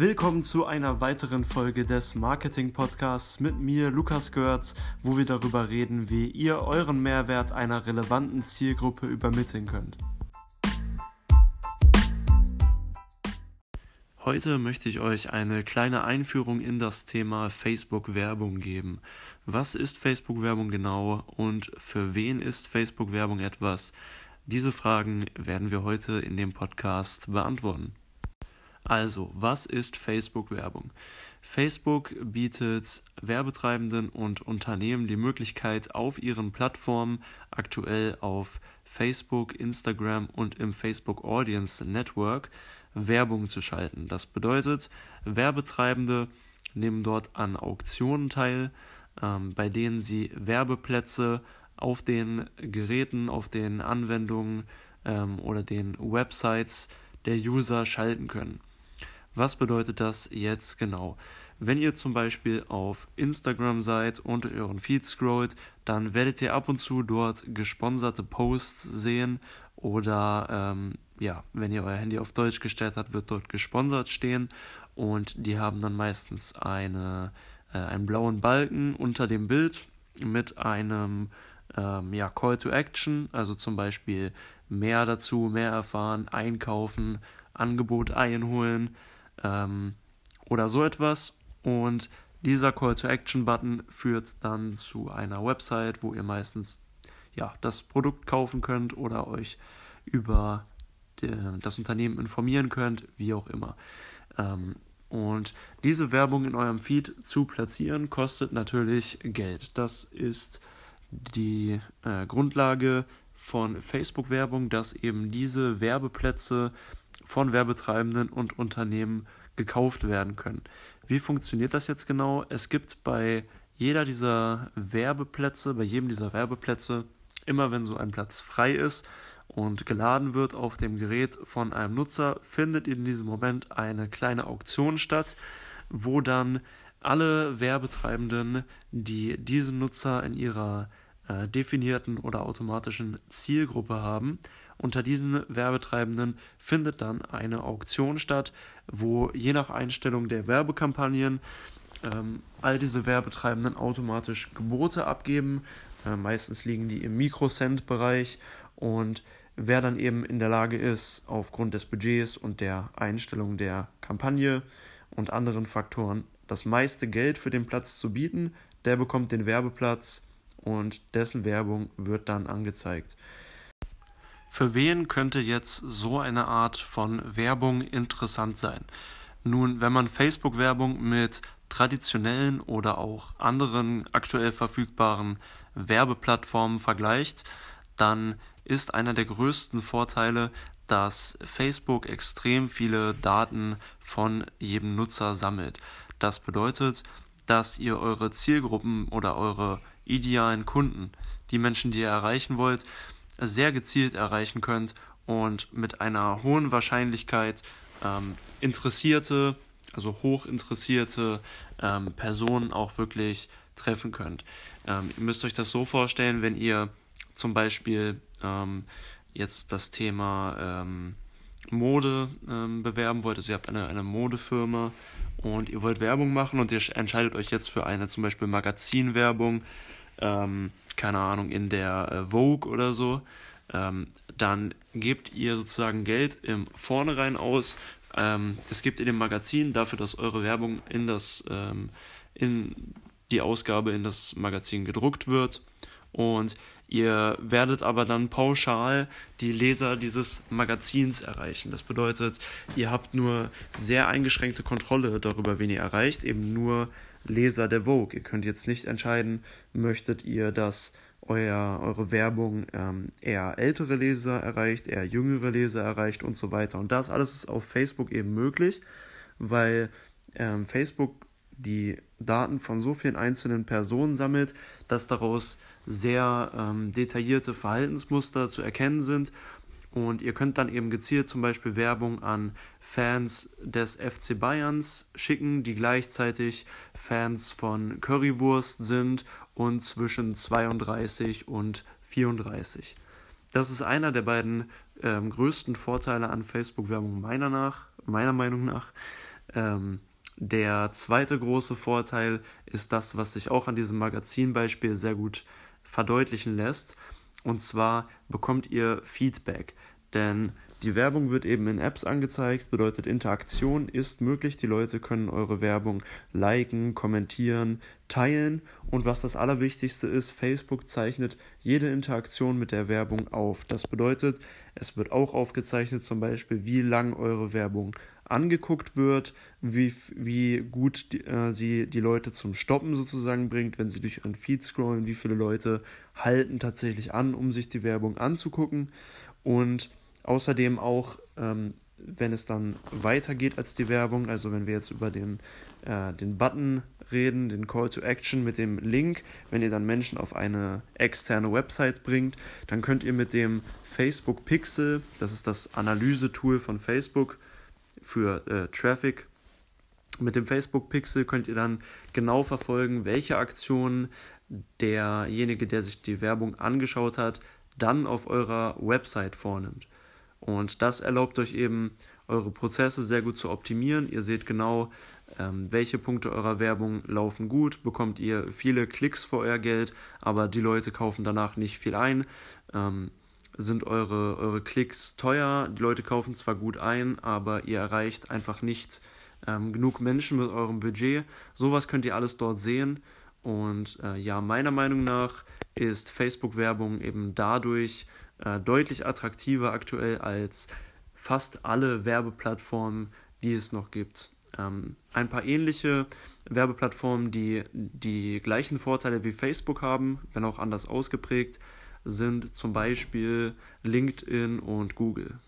Willkommen zu einer weiteren Folge des Marketing Podcasts mit mir, Lukas Görz, wo wir darüber reden, wie ihr euren Mehrwert einer relevanten Zielgruppe übermitteln könnt. Heute möchte ich euch eine kleine Einführung in das Thema Facebook-Werbung geben. Was ist Facebook-Werbung genau und für wen ist Facebook-Werbung etwas? Diese Fragen werden wir heute in dem Podcast beantworten. Also, was ist Facebook-Werbung? Facebook bietet Werbetreibenden und Unternehmen die Möglichkeit, auf ihren Plattformen, aktuell auf Facebook, Instagram und im Facebook Audience Network, Werbung zu schalten. Das bedeutet, Werbetreibende nehmen dort an Auktionen teil, ähm, bei denen sie Werbeplätze auf den Geräten, auf den Anwendungen ähm, oder den Websites der User schalten können. Was bedeutet das jetzt genau? Wenn ihr zum Beispiel auf Instagram seid und euren Feed scrollt, dann werdet ihr ab und zu dort gesponserte Posts sehen oder ähm, ja, wenn ihr euer Handy auf Deutsch gestellt habt, wird dort gesponsert stehen und die haben dann meistens eine, äh, einen blauen Balken unter dem Bild mit einem ähm, ja, Call to Action, also zum Beispiel mehr dazu, mehr erfahren, einkaufen, Angebot einholen ähm, oder so etwas. Und dieser Call to Action Button führt dann zu einer Website, wo ihr meistens ja, das Produkt kaufen könnt oder euch über das Unternehmen informieren könnt, wie auch immer. Ähm, und diese Werbung in eurem Feed zu platzieren, kostet natürlich Geld. Das ist die äh, Grundlage von Facebook-Werbung, dass eben diese Werbeplätze von Werbetreibenden und Unternehmen gekauft werden können. Wie funktioniert das jetzt genau? Es gibt bei jeder dieser Werbeplätze, bei jedem dieser Werbeplätze, immer wenn so ein Platz frei ist und geladen wird auf dem Gerät von einem Nutzer, findet in diesem Moment eine kleine Auktion statt, wo dann alle Werbetreibenden, die diesen Nutzer in ihrer äh, definierten oder automatischen Zielgruppe haben. Unter diesen Werbetreibenden findet dann eine Auktion statt, wo je nach Einstellung der Werbekampagnen ähm, all diese Werbetreibenden automatisch Gebote abgeben. Äh, meistens liegen die im Mikrocent-Bereich und wer dann eben in der Lage ist, aufgrund des Budgets und der Einstellung der Kampagne und anderen Faktoren das meiste Geld für den Platz zu bieten, der bekommt den Werbeplatz und dessen Werbung wird dann angezeigt. Für wen könnte jetzt so eine Art von Werbung interessant sein? Nun, wenn man Facebook-Werbung mit traditionellen oder auch anderen aktuell verfügbaren Werbeplattformen vergleicht, dann ist einer der größten Vorteile, dass Facebook extrem viele Daten von jedem Nutzer sammelt. Das bedeutet, dass ihr eure Zielgruppen oder eure idealen Kunden, die Menschen, die ihr erreichen wollt, sehr gezielt erreichen könnt und mit einer hohen Wahrscheinlichkeit ähm, interessierte, also hochinteressierte ähm, Personen auch wirklich treffen könnt. Ähm, ihr müsst euch das so vorstellen, wenn ihr zum Beispiel ähm, jetzt das Thema ähm, Mode ähm, bewerben wollt, also ihr habt eine, eine Modefirma und ihr wollt Werbung machen und ihr entscheidet euch jetzt für eine zum Beispiel Magazinwerbung, ähm, keine Ahnung, in der äh, Vogue oder so, ähm, dann gebt ihr sozusagen Geld im Vornherein aus. Ähm, das gebt ihr dem Magazin dafür, dass eure Werbung in das, ähm, in die Ausgabe in das Magazin gedruckt wird. Und ihr werdet aber dann pauschal die Leser dieses Magazins erreichen. Das bedeutet, ihr habt nur sehr eingeschränkte Kontrolle darüber, wen ihr erreicht, eben nur Leser der Vogue. Ihr könnt jetzt nicht entscheiden, möchtet ihr, dass euer, eure Werbung ähm, eher ältere Leser erreicht, eher jüngere Leser erreicht und so weiter. Und das alles ist auf Facebook eben möglich, weil ähm, Facebook die Daten von so vielen einzelnen Personen sammelt, dass daraus sehr ähm, detaillierte Verhaltensmuster zu erkennen sind und ihr könnt dann eben gezielt zum Beispiel Werbung an Fans des FC Bayerns schicken, die gleichzeitig Fans von Currywurst sind und zwischen 32 und 34. Das ist einer der beiden ähm, größten Vorteile an Facebook-Werbung meiner, meiner Meinung nach. Ähm, der zweite große Vorteil ist das, was sich auch an diesem Magazinbeispiel sehr gut verdeutlichen lässt. Und zwar bekommt ihr Feedback. Denn die Werbung wird eben in Apps angezeigt, bedeutet Interaktion ist möglich. Die Leute können eure Werbung liken, kommentieren, teilen und was das Allerwichtigste ist, Facebook zeichnet jede Interaktion mit der Werbung auf. Das bedeutet, es wird auch aufgezeichnet zum Beispiel, wie lang eure Werbung angeguckt wird, wie, wie gut die, äh, sie die Leute zum Stoppen sozusagen bringt, wenn sie durch ihren Feed scrollen, wie viele Leute halten tatsächlich an, um sich die Werbung anzugucken. Und Außerdem auch, ähm, wenn es dann weitergeht als die Werbung, also wenn wir jetzt über den, äh, den Button reden, den Call to Action mit dem Link, wenn ihr dann Menschen auf eine externe Website bringt, dann könnt ihr mit dem Facebook Pixel, das ist das Analyse-Tool von Facebook für äh, Traffic, mit dem Facebook Pixel könnt ihr dann genau verfolgen, welche Aktionen derjenige, der sich die Werbung angeschaut hat, dann auf eurer Website vornimmt. Und das erlaubt euch eben, eure Prozesse sehr gut zu optimieren. Ihr seht genau, ähm, welche Punkte eurer Werbung laufen gut, bekommt ihr viele Klicks für euer Geld, aber die Leute kaufen danach nicht viel ein. Ähm, sind eure, eure Klicks teuer, die Leute kaufen zwar gut ein, aber ihr erreicht einfach nicht ähm, genug Menschen mit eurem Budget. Sowas könnt ihr alles dort sehen. Und äh, ja, meiner Meinung nach ist Facebook-Werbung eben dadurch äh, deutlich attraktiver aktuell als fast alle Werbeplattformen, die es noch gibt. Ähm, ein paar ähnliche Werbeplattformen, die die gleichen Vorteile wie Facebook haben, wenn auch anders ausgeprägt, sind zum Beispiel LinkedIn und Google.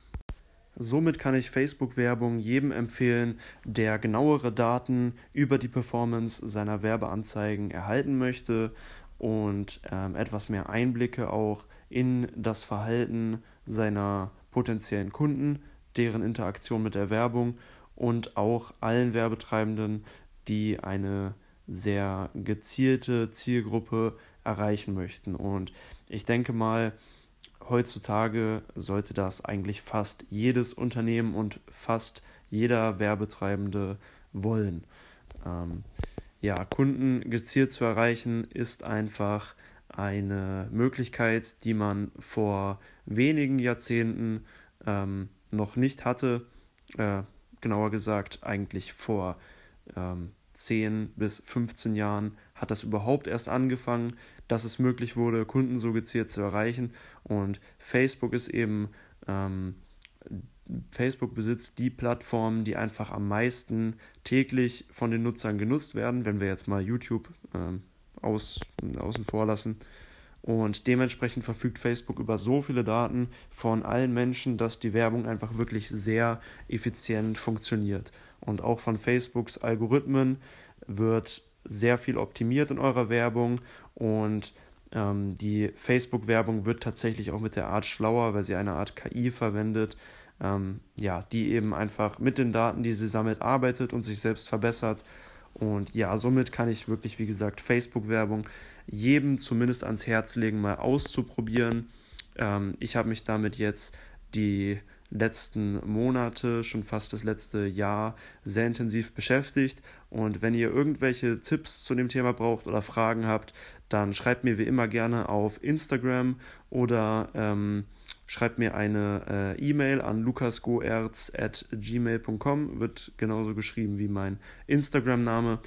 Somit kann ich Facebook-Werbung jedem empfehlen, der genauere Daten über die Performance seiner Werbeanzeigen erhalten möchte und ähm, etwas mehr Einblicke auch in das Verhalten seiner potenziellen Kunden, deren Interaktion mit der Werbung und auch allen Werbetreibenden, die eine sehr gezielte Zielgruppe erreichen möchten. Und ich denke mal, heutzutage sollte das eigentlich fast jedes Unternehmen und fast jeder Werbetreibende wollen. Ähm, ja, Kunden gezielt zu erreichen, ist einfach eine Möglichkeit, die man vor wenigen Jahrzehnten ähm, noch nicht hatte. Äh, genauer gesagt, eigentlich vor ähm, 10 bis 15 Jahren hat das überhaupt erst angefangen, dass es möglich wurde, Kunden so gezielt zu erreichen. Und Facebook ist eben ähm, Facebook besitzt die Plattformen, die einfach am meisten täglich von den Nutzern genutzt werden, wenn wir jetzt mal YouTube ähm, aus, außen vor lassen. Und dementsprechend verfügt Facebook über so viele Daten von allen Menschen, dass die Werbung einfach wirklich sehr effizient funktioniert. Und auch von Facebooks Algorithmen wird sehr viel optimiert in eurer Werbung und ähm, die Facebook-Werbung wird tatsächlich auch mit der Art schlauer, weil sie eine Art KI verwendet, ähm, ja, die eben einfach mit den Daten, die sie sammelt, arbeitet und sich selbst verbessert. Und ja, somit kann ich wirklich, wie gesagt, Facebook-Werbung jedem zumindest ans Herz legen, mal auszuprobieren. Ähm, ich habe mich damit jetzt die letzten Monate, schon fast das letzte Jahr sehr intensiv beschäftigt. Und wenn ihr irgendwelche Tipps zu dem Thema braucht oder Fragen habt, dann schreibt mir wie immer gerne auf Instagram oder ähm, schreibt mir eine äh, E-Mail an lukasgoerz.gmail.com, wird genauso geschrieben wie mein Instagram-Name.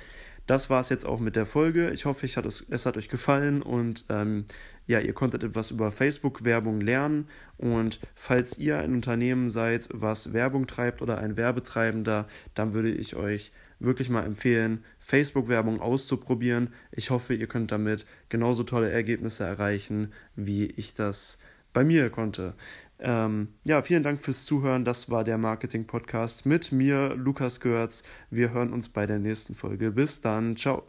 Das war es jetzt auch mit der Folge. Ich hoffe, ich hat es, es hat euch gefallen und ähm, ja, ihr konntet etwas über Facebook-Werbung lernen. Und falls ihr ein Unternehmen seid, was Werbung treibt oder ein Werbetreibender, dann würde ich euch wirklich mal empfehlen, Facebook-Werbung auszuprobieren. Ich hoffe, ihr könnt damit genauso tolle Ergebnisse erreichen, wie ich das bei mir konnte. Ähm, ja, vielen Dank fürs Zuhören. Das war der Marketing-Podcast mit mir, Lukas Görz. Wir hören uns bei der nächsten Folge. Bis dann. Ciao.